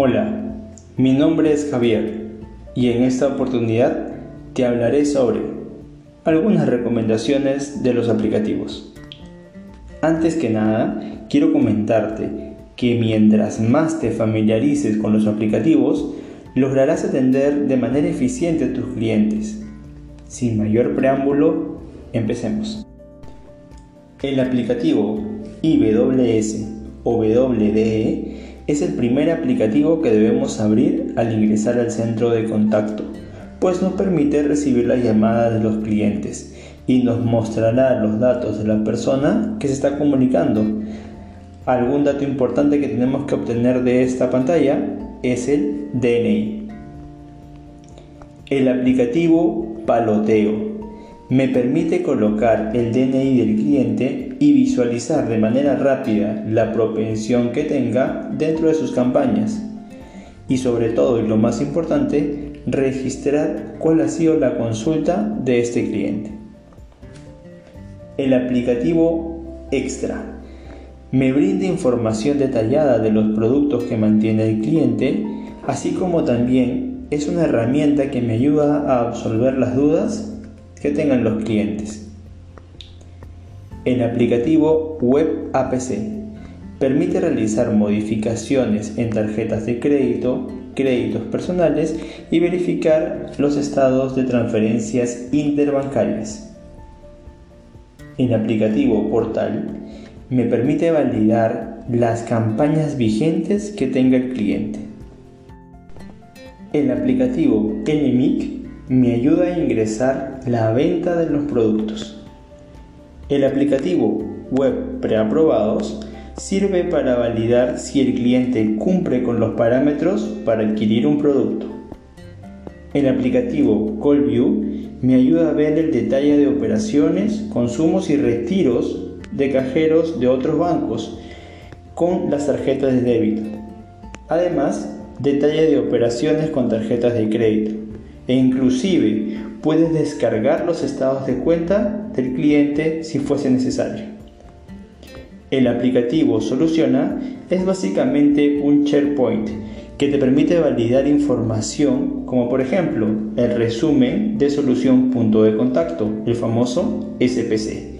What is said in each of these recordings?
Hola, mi nombre es Javier y en esta oportunidad te hablaré sobre algunas recomendaciones de los aplicativos. Antes que nada, quiero comentarte que mientras más te familiarices con los aplicativos, lograrás atender de manera eficiente a tus clientes. Sin mayor preámbulo, empecemos. El aplicativo IWS o WDE es el primer aplicativo que debemos abrir al ingresar al centro de contacto, pues nos permite recibir las llamadas de los clientes y nos mostrará los datos de la persona que se está comunicando. Algún dato importante que tenemos que obtener de esta pantalla es el DNI. El aplicativo Paloteo me permite colocar el DNI del cliente y visualizar de manera rápida la propensión que tenga dentro de sus campañas. Y sobre todo, y lo más importante, registrar cuál ha sido la consulta de este cliente. El aplicativo Extra me brinda información detallada de los productos que mantiene el cliente, así como también es una herramienta que me ayuda a absolver las dudas que tengan los clientes. El aplicativo Web APC permite realizar modificaciones en tarjetas de crédito, créditos personales y verificar los estados de transferencias interbancarias. El aplicativo Portal me permite validar las campañas vigentes que tenga el cliente. El aplicativo NMIC me ayuda a ingresar la venta de los productos. El aplicativo web preaprobados sirve para validar si el cliente cumple con los parámetros para adquirir un producto. El aplicativo CallView me ayuda a ver el detalle de operaciones, consumos y retiros de cajeros de otros bancos con las tarjetas de débito. Además, detalle de operaciones con tarjetas de crédito e inclusive puedes descargar los estados de cuenta del cliente si fuese necesario. El aplicativo Soluciona es básicamente un SharePoint que te permite validar información como por ejemplo el resumen de solución punto de contacto, el famoso SPC,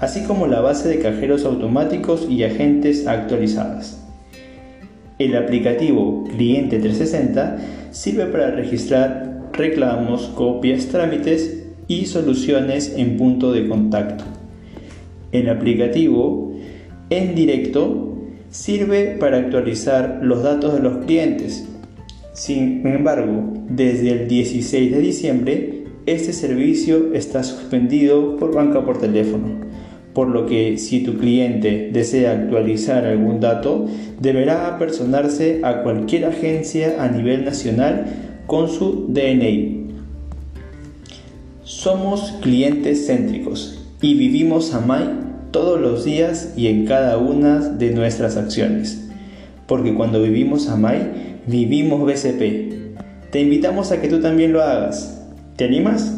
así como la base de cajeros automáticos y agentes actualizadas. El aplicativo Cliente 360 sirve para registrar reclamos, copias, trámites y soluciones en punto de contacto. El aplicativo en directo sirve para actualizar los datos de los clientes. Sin embargo, desde el 16 de diciembre, este servicio está suspendido por banca por teléfono, por lo que si tu cliente desea actualizar algún dato, deberá apersonarse a cualquier agencia a nivel nacional con su DNI. Somos clientes céntricos y vivimos a MAI todos los días y en cada una de nuestras acciones. Porque cuando vivimos a MAI, vivimos BCP. Te invitamos a que tú también lo hagas. ¿Te animas?